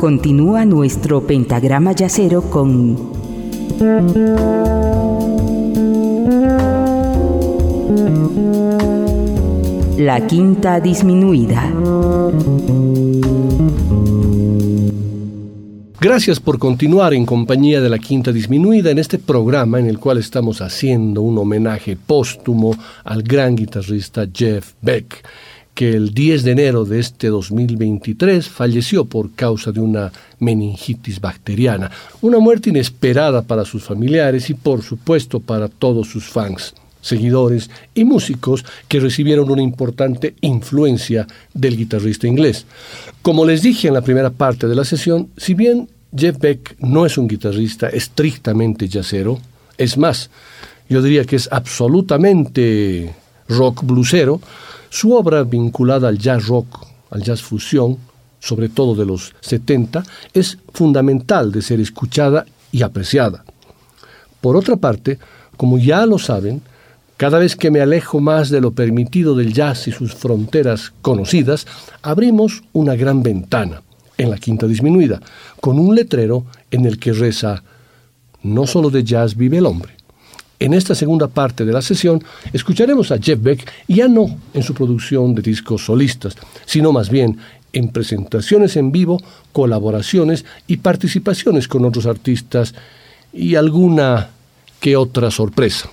Continúa nuestro pentagrama yacero con la quinta disminuida. Gracias por continuar en compañía de la Quinta Disminuida en este programa en el cual estamos haciendo un homenaje póstumo al gran guitarrista Jeff Beck que el 10 de enero de este 2023 falleció por causa de una meningitis bacteriana, una muerte inesperada para sus familiares y por supuesto para todos sus fans, seguidores y músicos que recibieron una importante influencia del guitarrista inglés. Como les dije en la primera parte de la sesión, si bien Jeff Beck no es un guitarrista estrictamente jazzero, es más, yo diría que es absolutamente rock bluesero, su obra vinculada al jazz rock, al jazz fusión, sobre todo de los 70, es fundamental de ser escuchada y apreciada. Por otra parte, como ya lo saben, cada vez que me alejo más de lo permitido del jazz y sus fronteras conocidas, abrimos una gran ventana en la quinta disminuida, con un letrero en el que reza, no solo de jazz vive el hombre. En esta segunda parte de la sesión escucharemos a Jeff Beck ya no en su producción de discos solistas, sino más bien en presentaciones en vivo, colaboraciones y participaciones con otros artistas y alguna que otra sorpresa.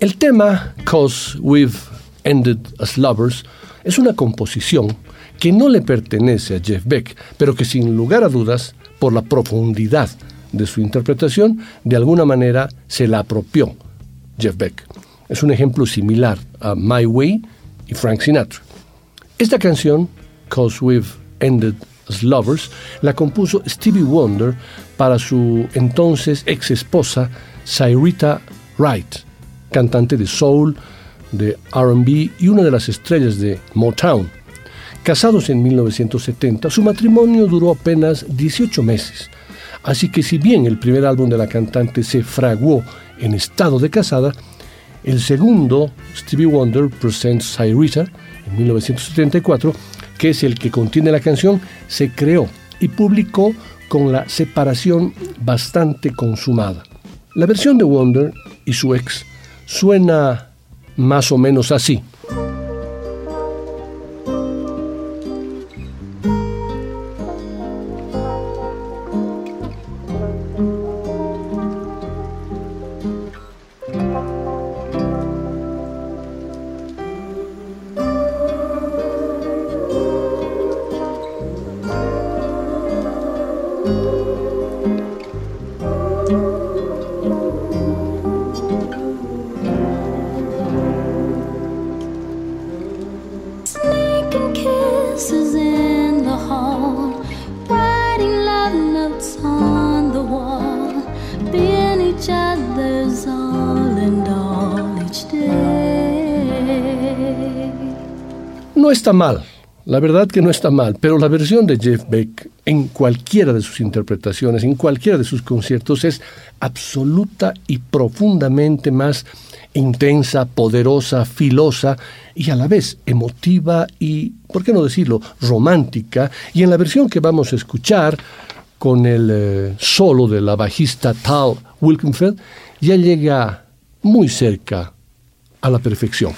El tema Cause We've Ended as Lovers es una composición que no le pertenece a Jeff Beck, pero que sin lugar a dudas, por la profundidad de su interpretación, de alguna manera se la apropió Jeff Beck. Es un ejemplo similar a My Way y Frank Sinatra. Esta canción, Cause We've Ended as Lovers, la compuso Stevie Wonder para su entonces ex esposa Cyrita Wright, cantante de soul, de RB y una de las estrellas de Motown. Casados en 1970, su matrimonio duró apenas 18 meses. Así que si bien el primer álbum de la cantante se fraguó en estado de casada, el segundo, Stevie Wonder Presents Cyrita, en 1974, que es el que contiene la canción, se creó y publicó con la separación bastante consumada. La versión de Wonder y su ex suena más o menos así. Está mal, la verdad que no está mal, pero la versión de Jeff Beck en cualquiera de sus interpretaciones, en cualquiera de sus conciertos, es absoluta y profundamente más intensa, poderosa, filosa y a la vez emotiva y, ¿por qué no decirlo?, romántica. Y en la versión que vamos a escuchar, con el eh, solo de la bajista Tal Wilkenfeld, ya llega muy cerca a la perfección.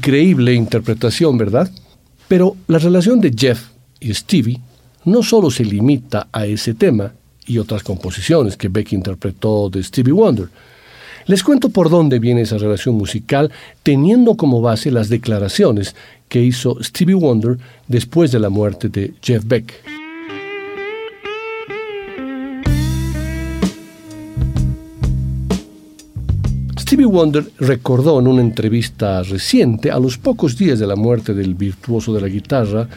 Increíble interpretación, ¿verdad? Pero la relación de Jeff y Stevie no solo se limita a ese tema y otras composiciones que Beck interpretó de Stevie Wonder. Les cuento por dónde viene esa relación musical teniendo como base las declaraciones que hizo Stevie Wonder después de la muerte de Jeff Beck. Stevie Wonder recordó en una entrevista reciente, a los pocos días de la muerte del virtuoso de la guitarra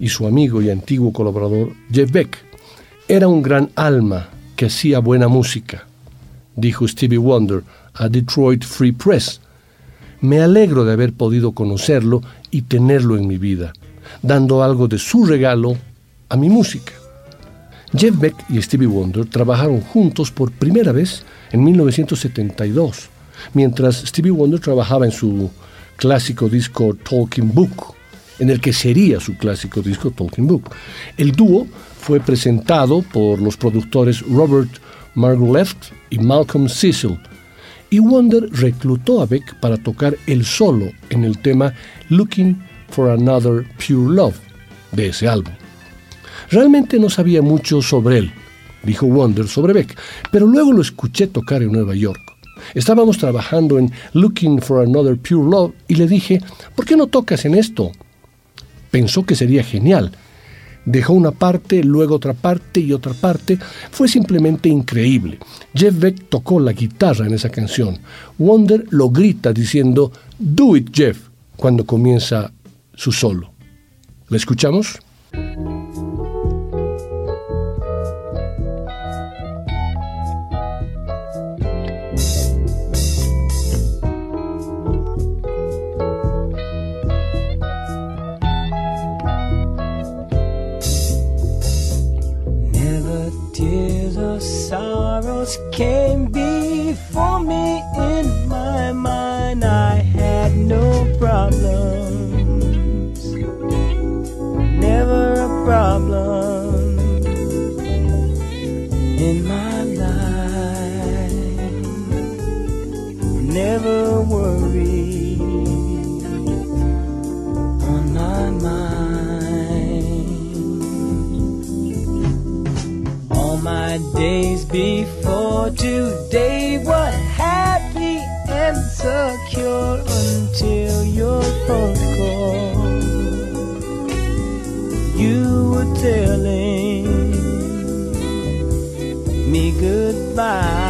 y su amigo y antiguo colaborador Jeff Beck, era un gran alma que hacía buena música, dijo Stevie Wonder a Detroit Free Press. Me alegro de haber podido conocerlo y tenerlo en mi vida, dando algo de su regalo a mi música. Jeff Beck y Stevie Wonder trabajaron juntos por primera vez en 1972 mientras Stevie Wonder trabajaba en su clásico disco Talking Book, en el que sería su clásico disco Talking Book. El dúo fue presentado por los productores Robert Margoleft y Malcolm Cecil, y Wonder reclutó a Beck para tocar el solo en el tema Looking for Another Pure Love de ese álbum. Realmente no sabía mucho sobre él, dijo Wonder sobre Beck, pero luego lo escuché tocar en Nueva York. Estábamos trabajando en Looking for Another Pure Love y le dije, ¿por qué no tocas en esto? Pensó que sería genial. Dejó una parte, luego otra parte y otra parte. Fue simplemente increíble. Jeff Beck tocó la guitarra en esa canción. Wonder lo grita diciendo, Do it, Jeff, cuando comienza su solo. ¿La escuchamos? Sorrows came before me in my mind. I had no problems, never a problem in my life, never worried on my mind. All my days before today were happy and secure until your phone call. You were telling me goodbye.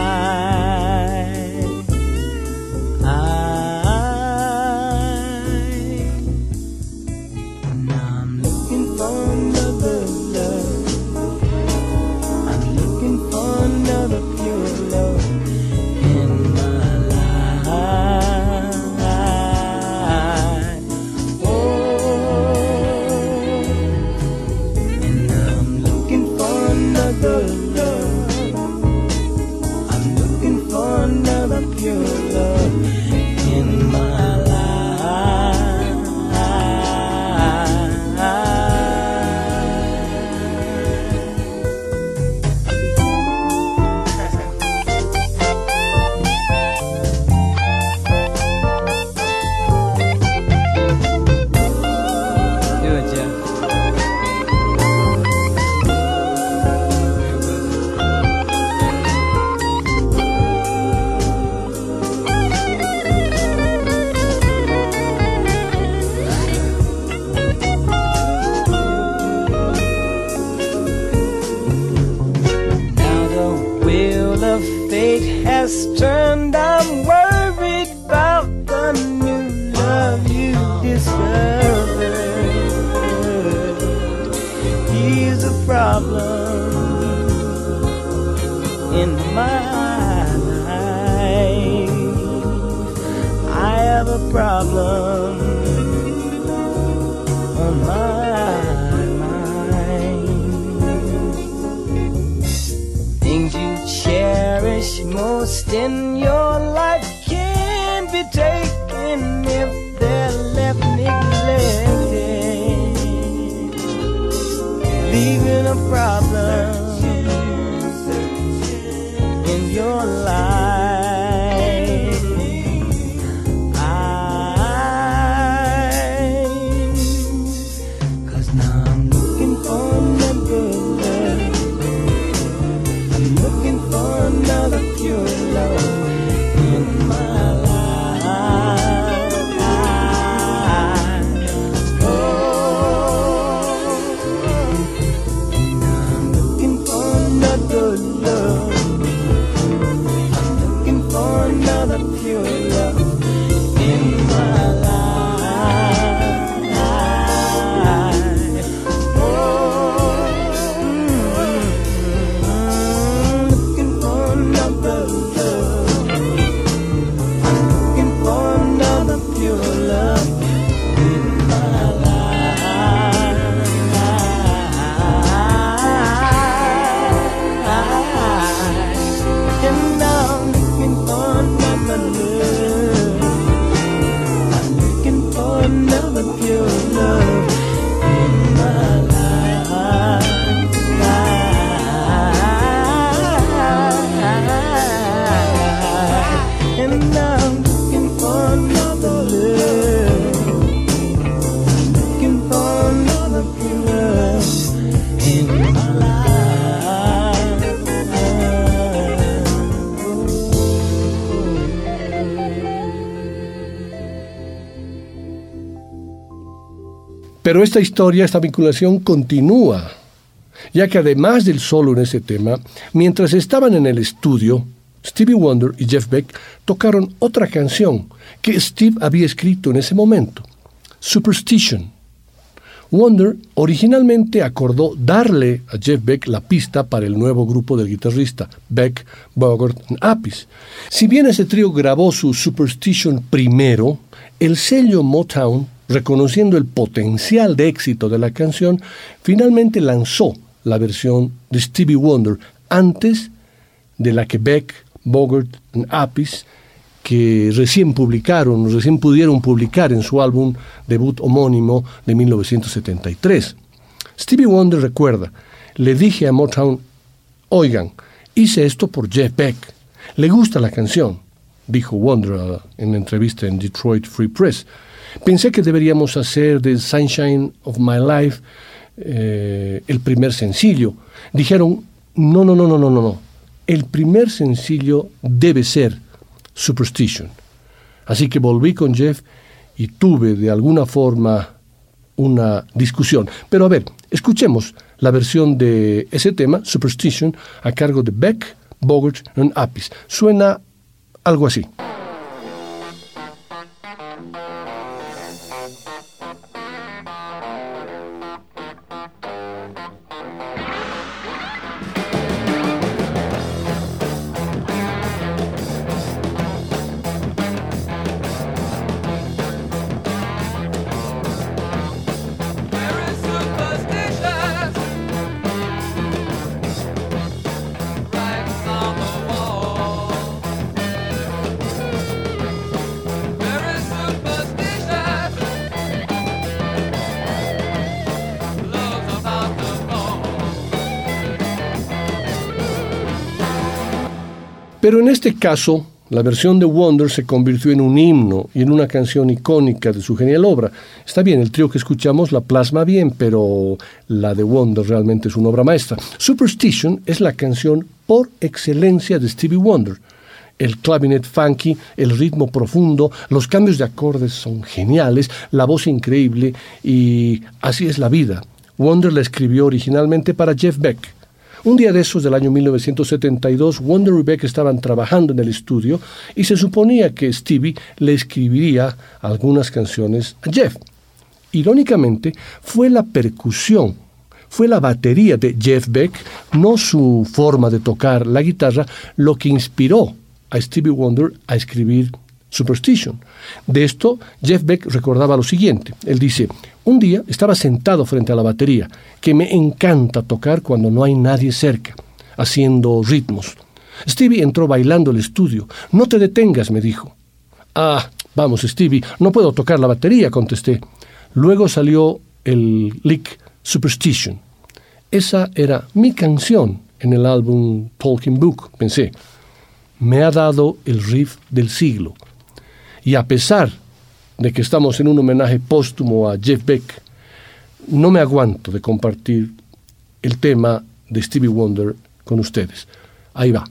Pero esta historia, esta vinculación continúa, ya que además del solo en ese tema, mientras estaban en el estudio, Stevie Wonder y Jeff Beck tocaron otra canción que Steve había escrito en ese momento, Superstition. Wonder originalmente acordó darle a Jeff Beck la pista para el nuevo grupo del guitarrista Beck, Bogart y Apis. Si bien ese trío grabó su Superstition primero, el sello Motown, reconociendo el potencial de éxito de la canción, finalmente lanzó la versión de Stevie Wonder antes de la que Beck, Bogart y Apis que recién publicaron, recién pudieron publicar en su álbum debut homónimo de 1973. Stevie Wonder recuerda, le dije a Motown, oigan, hice esto por Jeff Beck, le gusta la canción, dijo Wonder en entrevista en Detroit Free Press. Pensé que deberíamos hacer de Sunshine of My Life eh, el primer sencillo. Dijeron, no, no, no, no, no, no, no. El primer sencillo debe ser Superstition. Así que volví con Jeff y tuve de alguna forma una discusión. Pero a ver, escuchemos la versión de ese tema, Superstition, a cargo de Beck, Bogart y Apis. Suena algo así. Pero en este caso, la versión de Wonder se convirtió en un himno y en una canción icónica de su genial obra. Está bien, el trío que escuchamos la plasma bien, pero la de Wonder realmente es una obra maestra. Superstition es la canción por excelencia de Stevie Wonder. El clavinet funky, el ritmo profundo, los cambios de acordes son geniales, la voz increíble y así es la vida. Wonder la escribió originalmente para Jeff Beck. Un día de esos del año 1972, Wonder y Beck estaban trabajando en el estudio y se suponía que Stevie le escribiría algunas canciones a Jeff. Irónicamente, fue la percusión, fue la batería de Jeff Beck, no su forma de tocar la guitarra, lo que inspiró a Stevie Wonder a escribir Superstition. De esto, Jeff Beck recordaba lo siguiente. Él dice, un día estaba sentado frente a la batería, que me encanta tocar cuando no hay nadie cerca, haciendo ritmos. Stevie entró bailando el estudio. No te detengas, me dijo. Ah, vamos, Stevie, no puedo tocar la batería, contesté. Luego salió el lick Superstition. Esa era mi canción en el álbum Talking Book, pensé. Me ha dado el riff del siglo. Y a pesar de que estamos en un homenaje póstumo a Jeff Beck, no me aguanto de compartir el tema de Stevie Wonder con ustedes. Ahí va.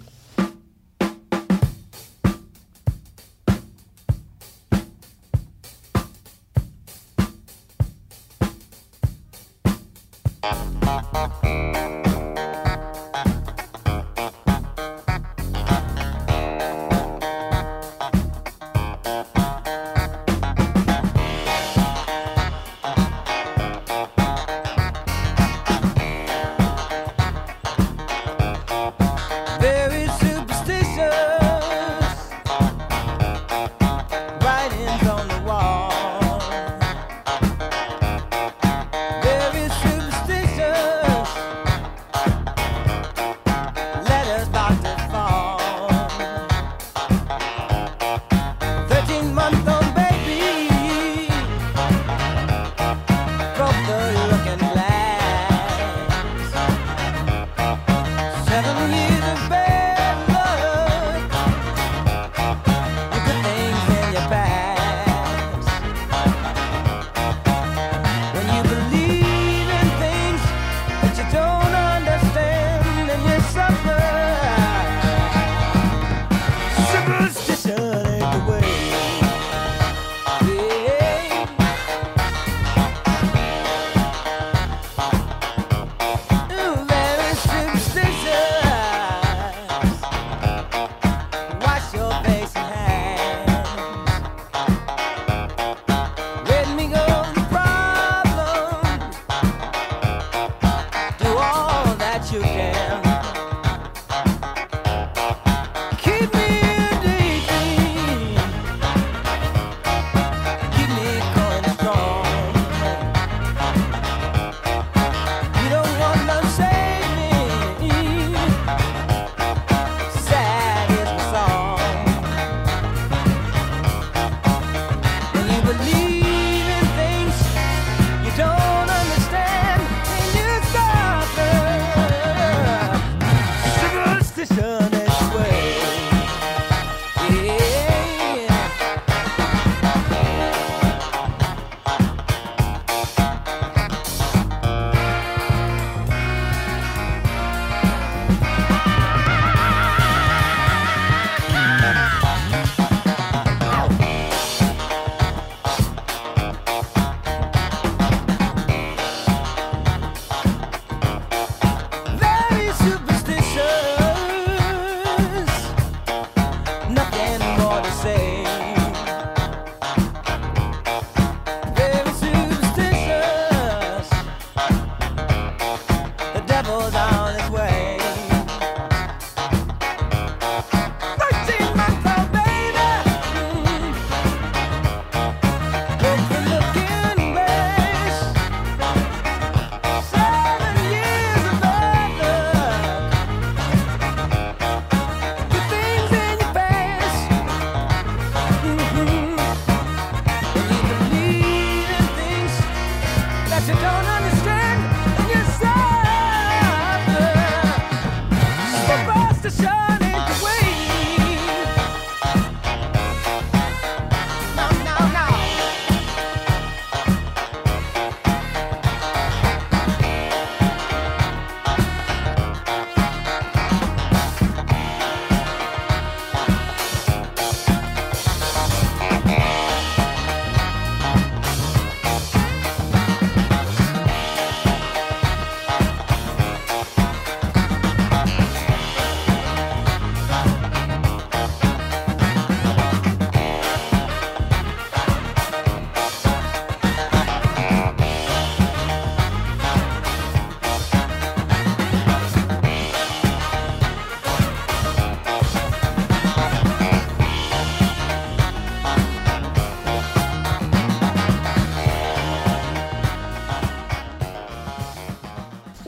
Oh.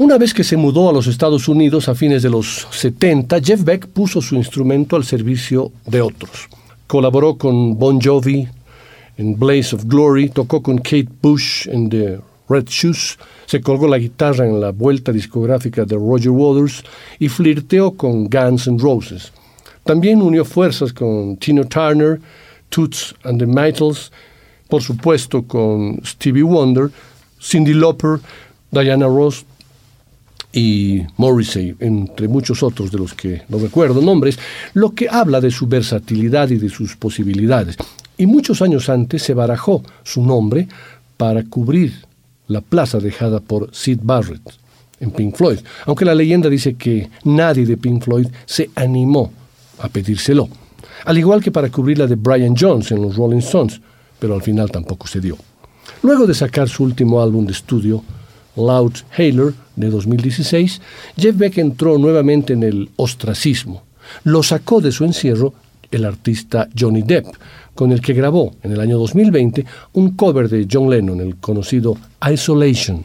Una vez que se mudó a los Estados Unidos a fines de los 70, Jeff Beck puso su instrumento al servicio de otros. Colaboró con Bon Jovi en Blaze of Glory, tocó con Kate Bush en The Red Shoes, se colgó la guitarra en la vuelta discográfica de Roger Waters y flirteó con Guns N' Roses. También unió fuerzas con Tina Turner, Toots and the Maytals, por supuesto con Stevie Wonder, Cindy Lauper, Diana Ross, y Morrissey, entre muchos otros de los que no recuerdo nombres, lo que habla de su versatilidad y de sus posibilidades. Y muchos años antes se barajó su nombre para cubrir la plaza dejada por Sid Barrett en Pink Floyd, aunque la leyenda dice que nadie de Pink Floyd se animó a pedírselo, al igual que para cubrir la de Brian Jones en los Rolling Stones, pero al final tampoco se dio. Luego de sacar su último álbum de estudio, Loud Hailer, de 2016, Jeff Beck entró nuevamente en el ostracismo. Lo sacó de su encierro el artista Johnny Depp, con el que grabó en el año 2020 un cover de John Lennon, el conocido Isolation.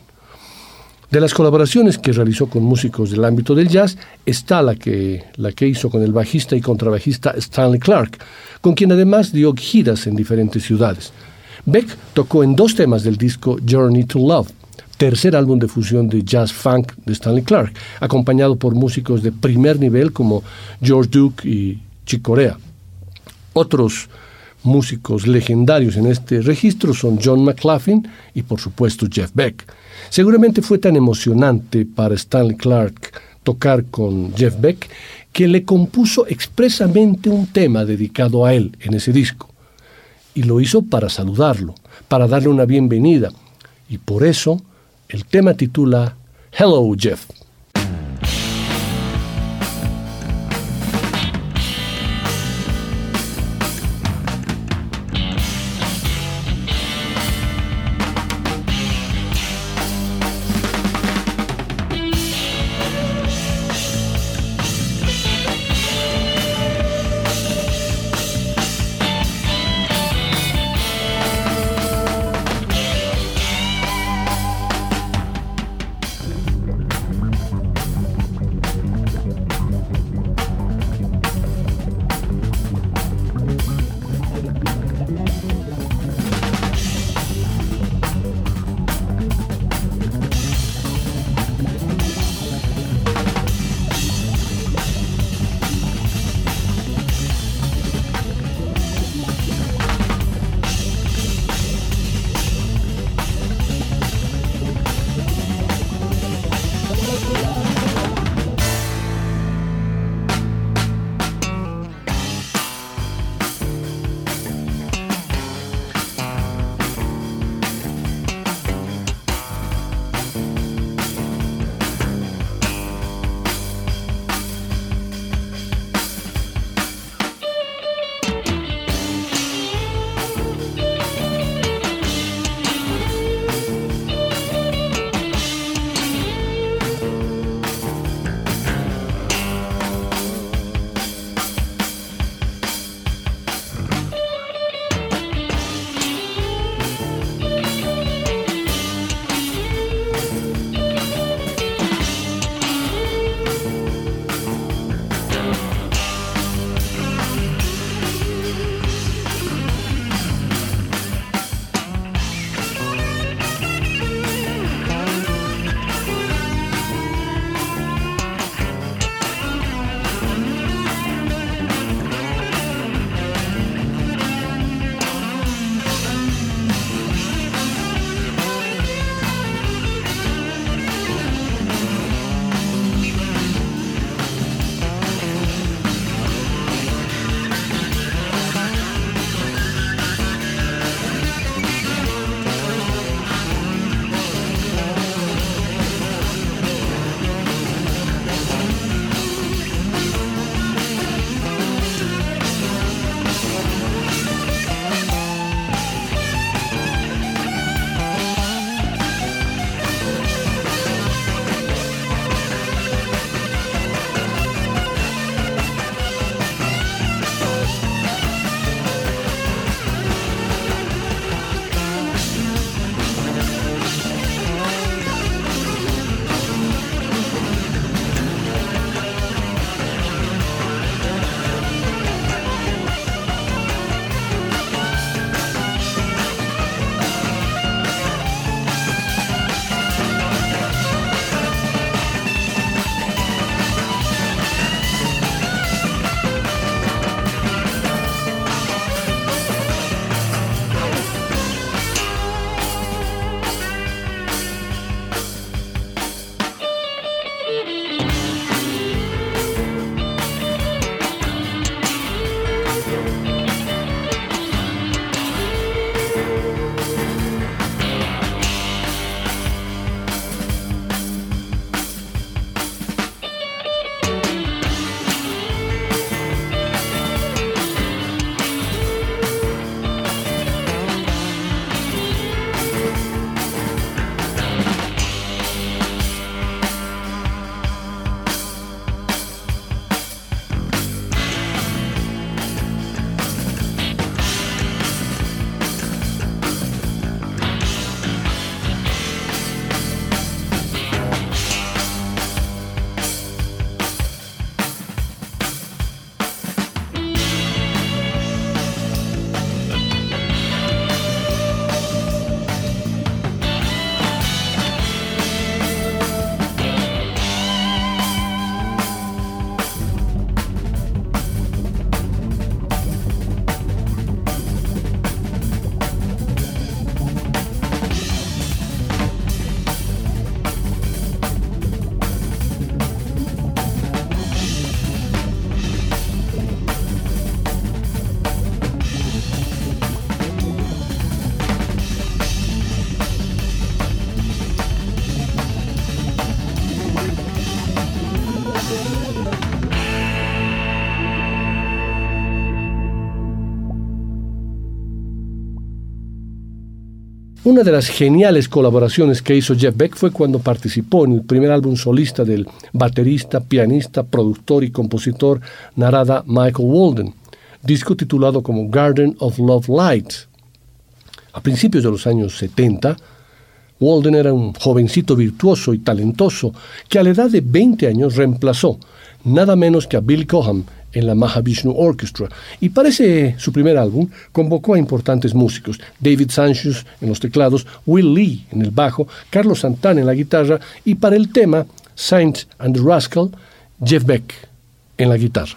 De las colaboraciones que realizó con músicos del ámbito del jazz está la que, la que hizo con el bajista y contrabajista Stanley Clark, con quien además dio giras en diferentes ciudades. Beck tocó en dos temas del disco Journey to Love, tercer álbum de fusión de jazz funk de Stanley Clark, acompañado por músicos de primer nivel como George Duke y Chick Corea. Otros músicos legendarios en este registro son John McLaughlin y por supuesto Jeff Beck. Seguramente fue tan emocionante para Stanley Clark tocar con Jeff Beck que le compuso expresamente un tema dedicado a él en ese disco. Y lo hizo para saludarlo, para darle una bienvenida. Y por eso el tema titula Hello Jeff. Una de las geniales colaboraciones que hizo Jeff Beck fue cuando participó en el primer álbum solista del baterista, pianista, productor y compositor Narada Michael Walden, disco titulado como Garden of Love Light. A principios de los años 70, Walden era un jovencito virtuoso y talentoso que a la edad de 20 años reemplazó nada menos que a Bill Coham en la Mahavishnu Orchestra y para ese su primer álbum convocó a importantes músicos, David Sanchez en los teclados, Will Lee en el bajo, Carlos Santana en la guitarra y para el tema Saint and the Rascal, Jeff Beck en la guitarra.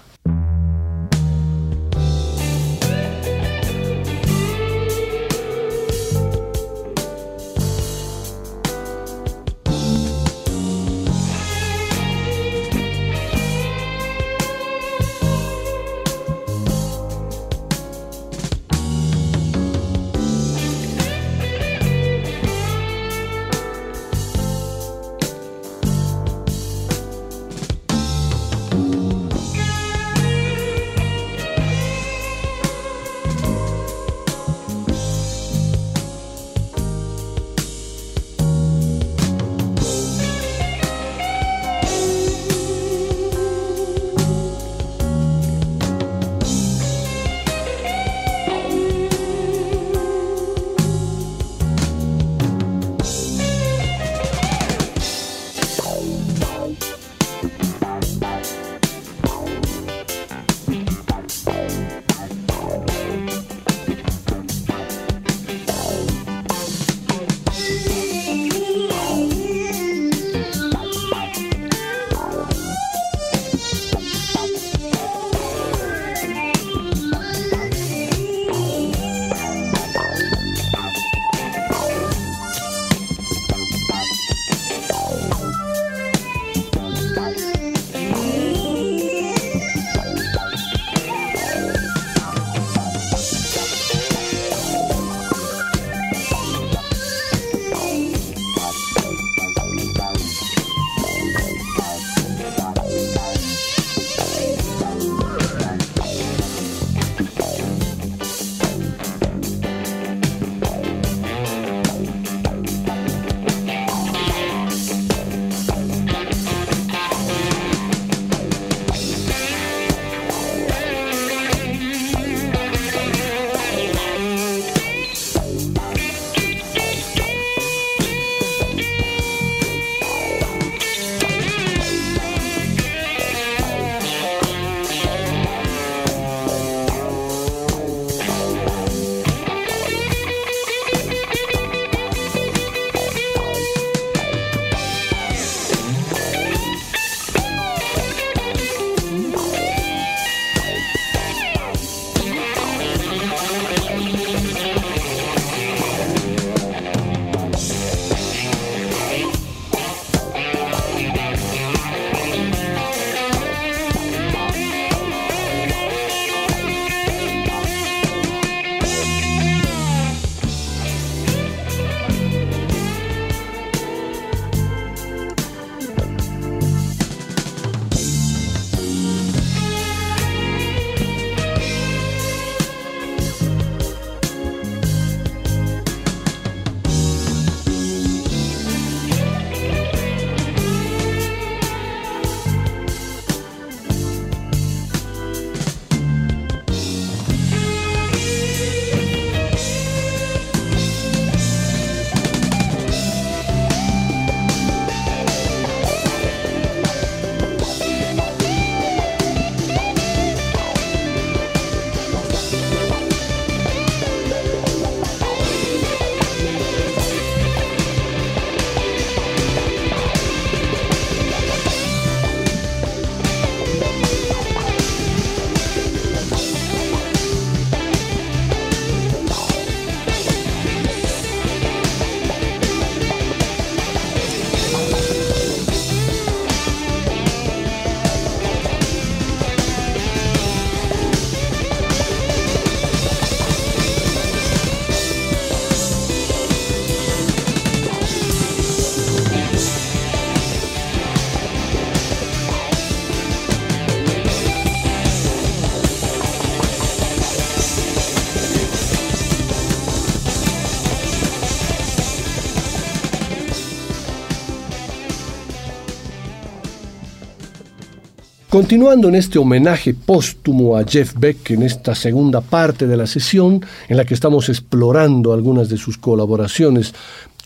Continuando en este homenaje póstumo a Jeff Beck en esta segunda parte de la sesión, en la que estamos explorando algunas de sus colaboraciones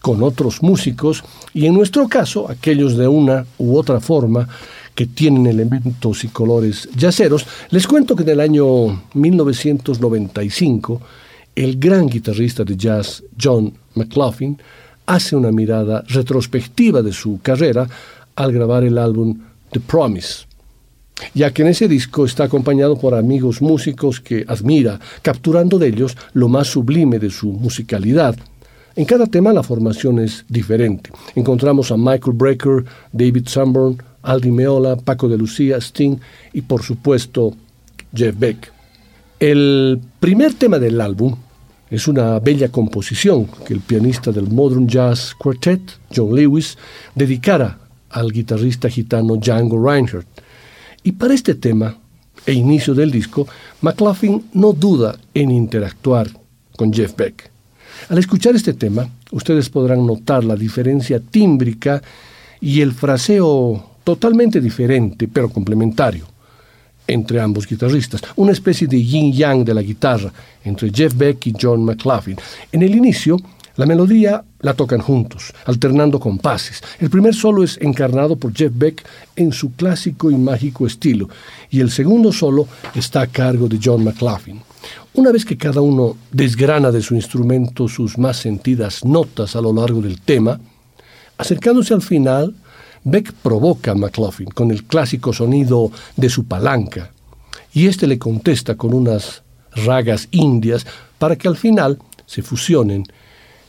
con otros músicos y en nuestro caso aquellos de una u otra forma que tienen elementos y colores yaceros, les cuento que en el año 1995 el gran guitarrista de jazz John McLaughlin hace una mirada retrospectiva de su carrera al grabar el álbum The Promise ya que en ese disco está acompañado por amigos músicos que admira, capturando de ellos lo más sublime de su musicalidad. En cada tema la formación es diferente. Encontramos a Michael Brecker, David Sanborn, Aldi Meola, Paco de Lucía, Sting y por supuesto Jeff Beck. El primer tema del álbum es una bella composición que el pianista del Modern Jazz Quartet, John Lewis, dedicara al guitarrista gitano Django Reinhardt. Y para este tema, e inicio del disco, McLaughlin no duda en interactuar con Jeff Beck. Al escuchar este tema, ustedes podrán notar la diferencia tímbrica y el fraseo totalmente diferente, pero complementario, entre ambos guitarristas, una especie de yin-yang de la guitarra entre Jeff Beck y John McLaughlin. En el inicio, la melodía la tocan juntos, alternando compases. El primer solo es encarnado por Jeff Beck en su clásico y mágico estilo, y el segundo solo está a cargo de John McLaughlin. Una vez que cada uno desgrana de su instrumento sus más sentidas notas a lo largo del tema, acercándose al final, Beck provoca a McLaughlin con el clásico sonido de su palanca, y éste le contesta con unas ragas indias para que al final se fusionen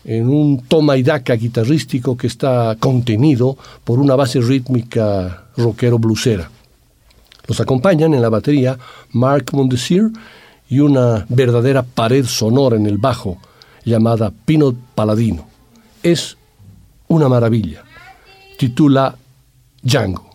en un toma y daca guitarrístico que está contenido por una base rítmica rockero blusera. Los acompañan en la batería Mark Mondesir y una verdadera pared sonora en el bajo llamada Pinot Paladino. Es una maravilla. Titula Django.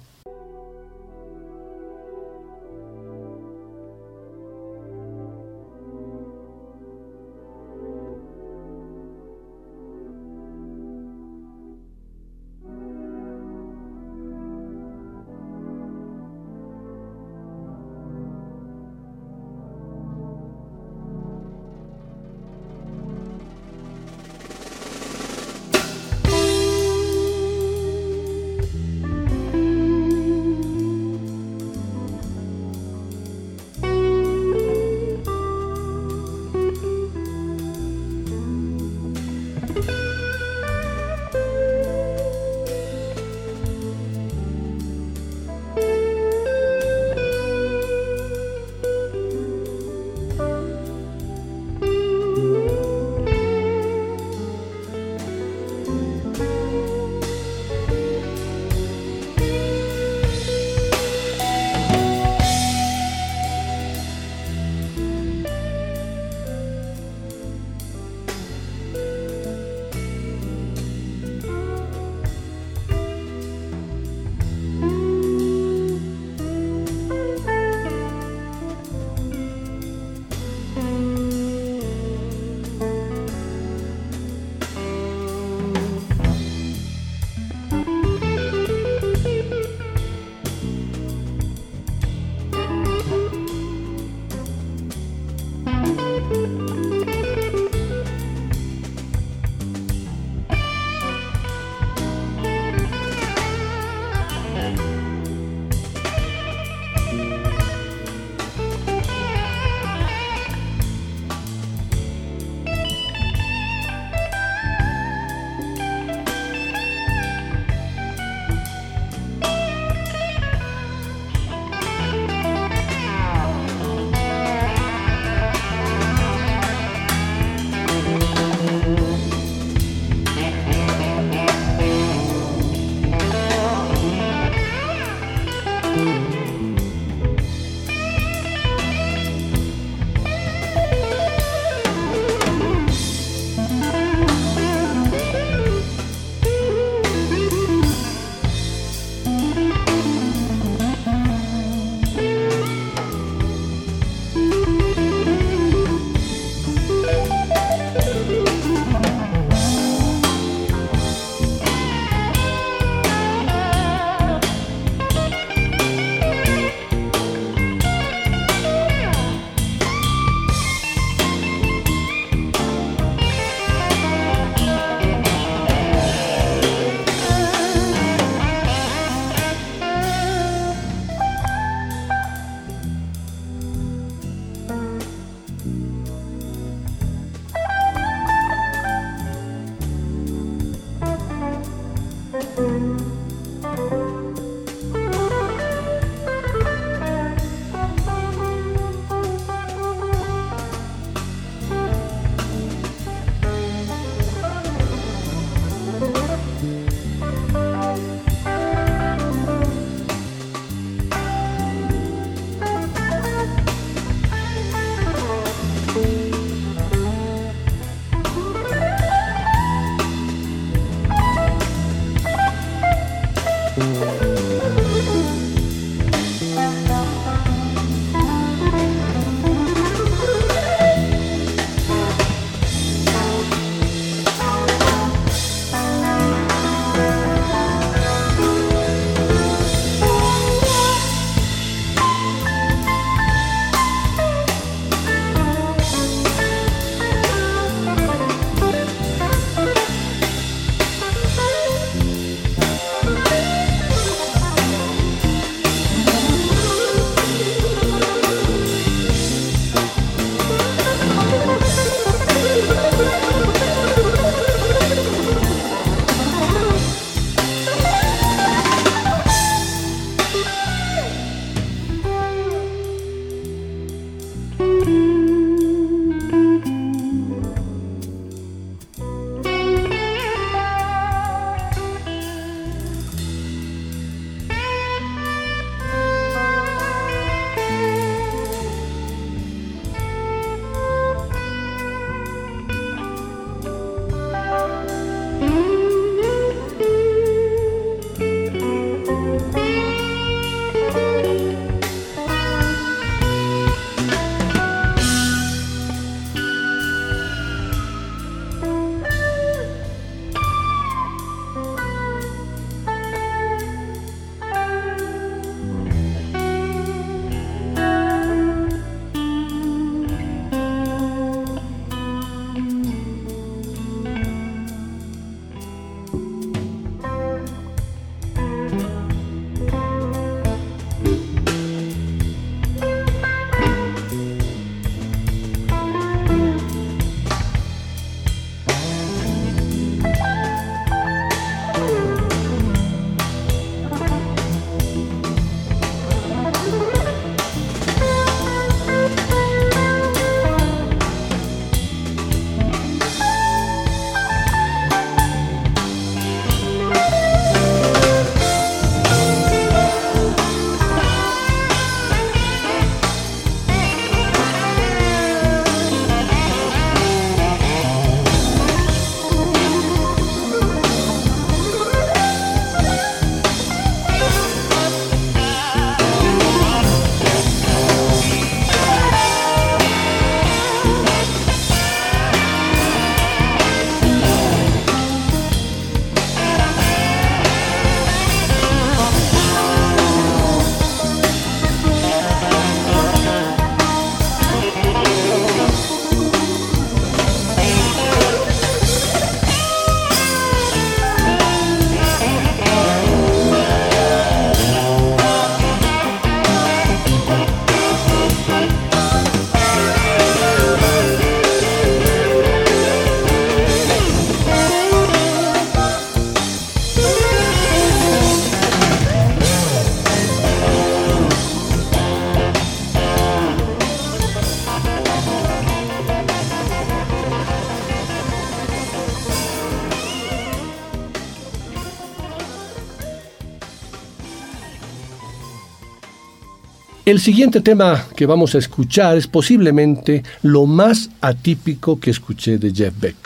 El siguiente tema que vamos a escuchar es posiblemente lo más atípico que escuché de Jeff Beck.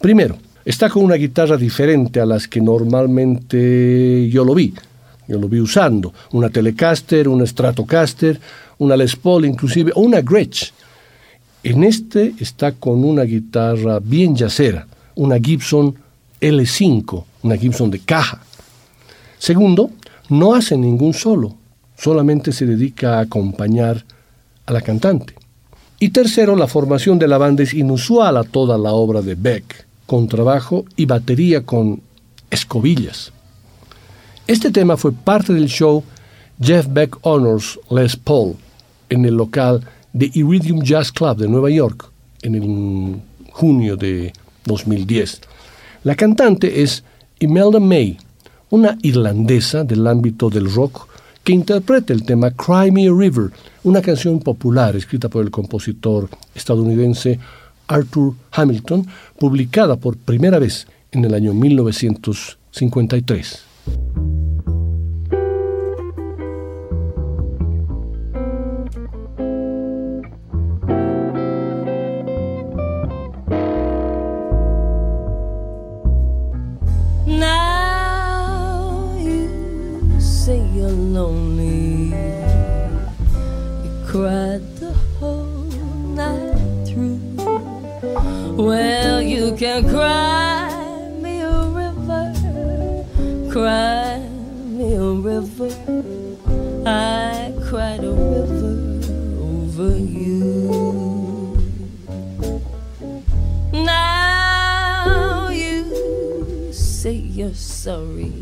Primero, está con una guitarra diferente a las que normalmente yo lo vi. Yo lo vi usando una Telecaster, una Stratocaster, una Les Paul inclusive, o una Gretsch. En este está con una guitarra bien yacera, una Gibson L5, una Gibson de caja. Segundo, no hace ningún solo, solamente se dedica a acompañar a la cantante. Y tercero, la formación de la banda es inusual a toda la obra de Beck, con trabajo y batería con escobillas. Este tema fue parte del show Jeff Beck Honors Les Paul en el local de Iridium Jazz Club de Nueva York en el junio de 2010. La cantante es Imelda May, una irlandesa del ámbito del rock que interpreta el tema Cry Me a River, una canción popular escrita por el compositor estadounidense Arthur Hamilton, publicada por primera vez en el año 1953. Can cry me a river, cry me a river. I cried a river over you. Now you say you're sorry,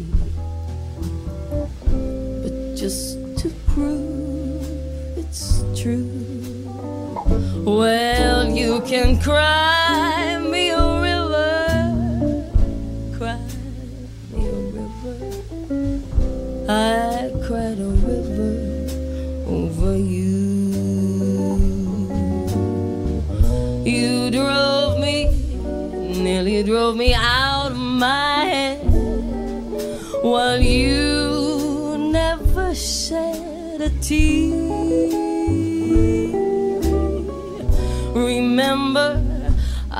can cry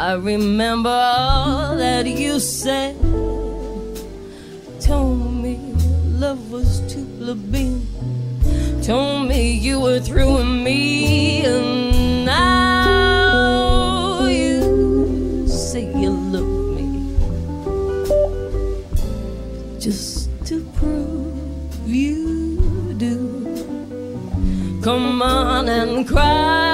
I remember all that you said. Told me love was too plebeian. Told me you were through with me, and now you say you love me just to prove you do. Come on and cry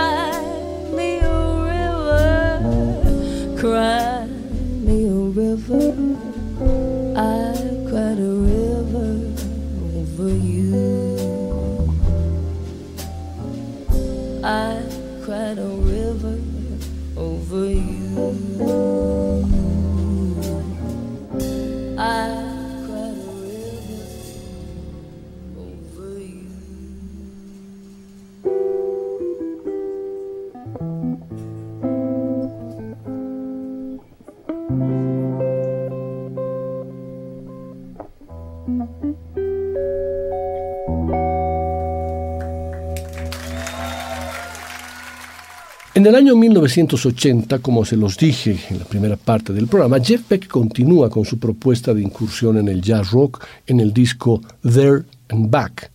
En el año 1980, como se los dije en la primera parte del programa, Jeff Beck continúa con su propuesta de incursión en el jazz rock en el disco There and Back.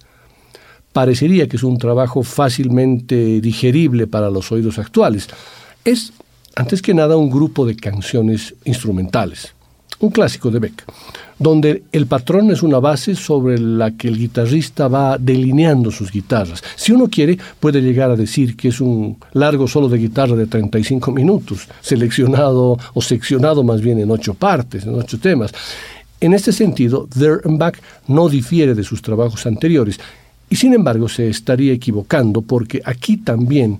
Parecería que es un trabajo fácilmente digerible para los oídos actuales. Es, antes que nada, un grupo de canciones instrumentales un clásico de Beck, donde el patrón es una base sobre la que el guitarrista va delineando sus guitarras. Si uno quiere, puede llegar a decir que es un largo solo de guitarra de 35 minutos, seleccionado o seccionado más bien en ocho partes, en ocho temas. En este sentido, There and Back no difiere de sus trabajos anteriores, y sin embargo se estaría equivocando porque aquí también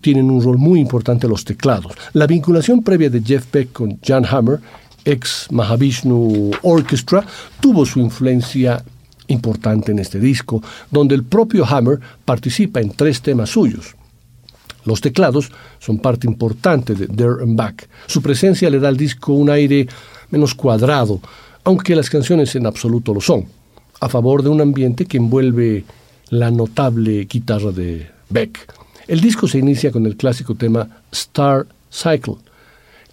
tienen un rol muy importante los teclados. La vinculación previa de Jeff Beck con Jan Hammer ex Mahavishnu Orchestra, tuvo su influencia importante en este disco, donde el propio Hammer participa en tres temas suyos. Los teclados son parte importante de There and Back. Su presencia le da al disco un aire menos cuadrado, aunque las canciones en absoluto lo son, a favor de un ambiente que envuelve la notable guitarra de Beck. El disco se inicia con el clásico tema Star Cycle,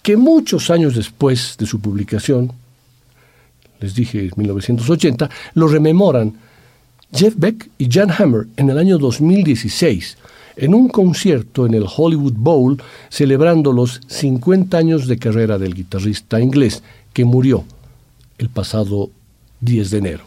que muchos años después de su publicación, les dije 1980, lo rememoran Jeff Beck y Jan Hammer en el año 2016 en un concierto en el Hollywood Bowl celebrando los 50 años de carrera del guitarrista inglés que murió el pasado 10 de enero.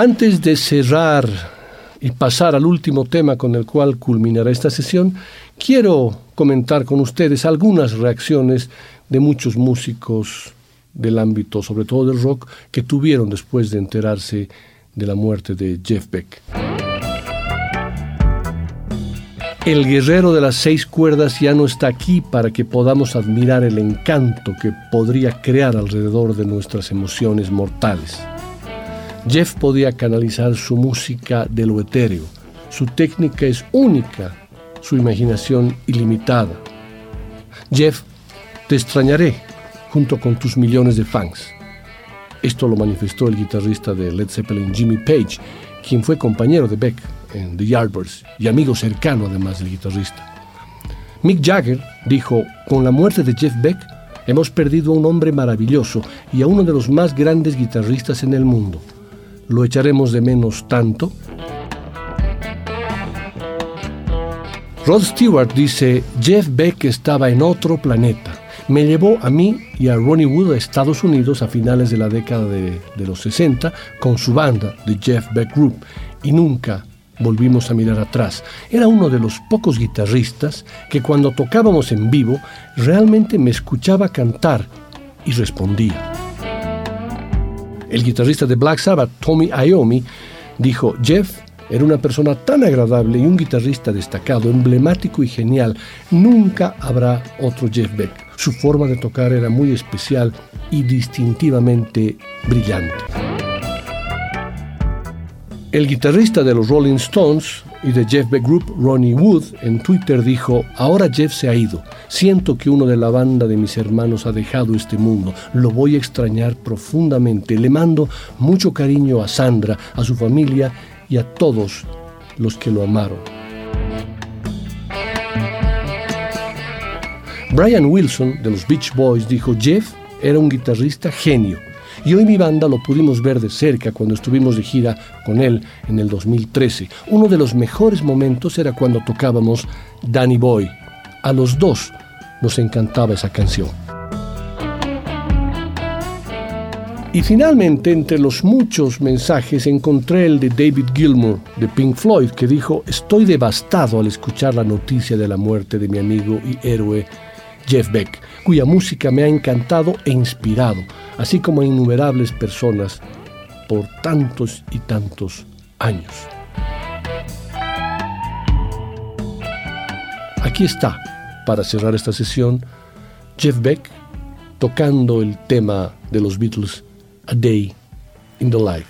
Antes de cerrar y pasar al último tema con el cual culminará esta sesión, quiero comentar con ustedes algunas reacciones de muchos músicos del ámbito, sobre todo del rock, que tuvieron después de enterarse de la muerte de Jeff Beck. El guerrero de las seis cuerdas ya no está aquí para que podamos admirar el encanto que podría crear alrededor de nuestras emociones mortales. Jeff podía canalizar su música de lo etéreo. Su técnica es única, su imaginación ilimitada. Jeff, te extrañaré junto con tus millones de fans. Esto lo manifestó el guitarrista de Led Zeppelin Jimmy Page, quien fue compañero de Beck en The Yardbirds y amigo cercano además del guitarrista. Mick Jagger dijo, con la muerte de Jeff Beck hemos perdido a un hombre maravilloso y a uno de los más grandes guitarristas en el mundo. ¿Lo echaremos de menos tanto? Rod Stewart dice, Jeff Beck estaba en otro planeta. Me llevó a mí y a Ronnie Wood a Estados Unidos a finales de la década de, los 60 con su banda, The Jeff Beck Group, y nunca volvimos a mirar atrás. Era uno de los pocos guitarristas que cuando tocábamos en vivo realmente me escuchaba cantar y respondía. El guitarrista de Black Sabbath, Tommy Iommi, dijo, Jeff era una persona tan agradable y un guitarrista destacado, emblemático y genial. Nunca habrá otro Jeff Beck. Su forma de tocar era muy especial y distintivamente brillante. El guitarrista de los Rolling Stones y de Jeff Beck Group, Ronnie Wood, en Twitter dijo, ahora Jeff se ha ido. Siento que uno de la banda de mis hermanos ha dejado este mundo. Lo voy a extrañar profundamente. Le mando mucho cariño a Sandra, a su familia y a todos los que lo amaron. Brian Wilson de los Beach Boys dijo, Jeff era un guitarrista genio y hoy mi banda lo pudimos ver de cerca cuando estuvimos de gira con él en el 2013. Uno de los mejores momentos era cuando tocábamos Danny Boy. A los dos nos encantaba esa canción. Y finalmente, entre los muchos mensajes, encontré el de David Gilmour de Pink Floyd, que dijo, estoy devastado al escuchar la noticia de la muerte de mi amigo y héroe Jeff Beck, cuya música me ha encantado e inspirado, así como a innumerables personas por tantos y tantos años. Aquí está, para cerrar esta sesión, Jeff Beck tocando el tema de los Beatles, A Day in the Life.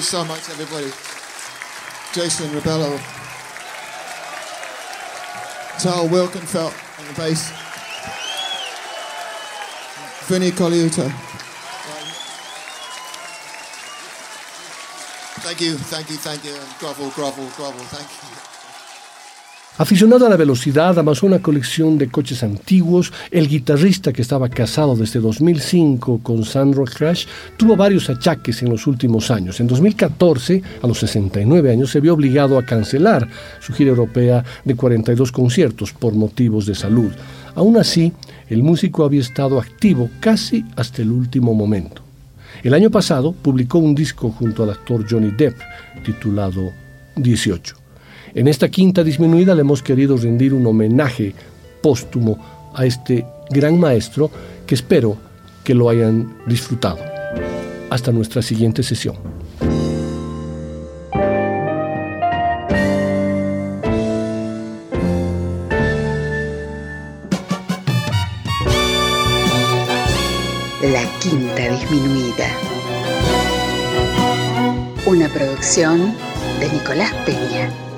You so much, everybody. Jason Rebello. Tal Wilkenfeld on the bass. Vinny Coliuta. Thank you, thank you, thank you. Grovel, grovel, grovel, thank you. Aficionado a la velocidad, amasó una colección de coches antiguos. El guitarrista que estaba casado desde 2005 con Sandro Crash tuvo varios achaques en los últimos años. En 2014, a los 69 años, se vio obligado a cancelar su gira europea de 42 conciertos por motivos de salud. Aún así, el músico había estado activo casi hasta el último momento. El año pasado publicó un disco junto al actor Johnny Depp titulado 18. En esta quinta disminuida le hemos querido rendir un homenaje póstumo a este gran maestro que espero que lo hayan disfrutado. Hasta nuestra siguiente sesión. La quinta disminuida. Una producción de Nicolás Peña.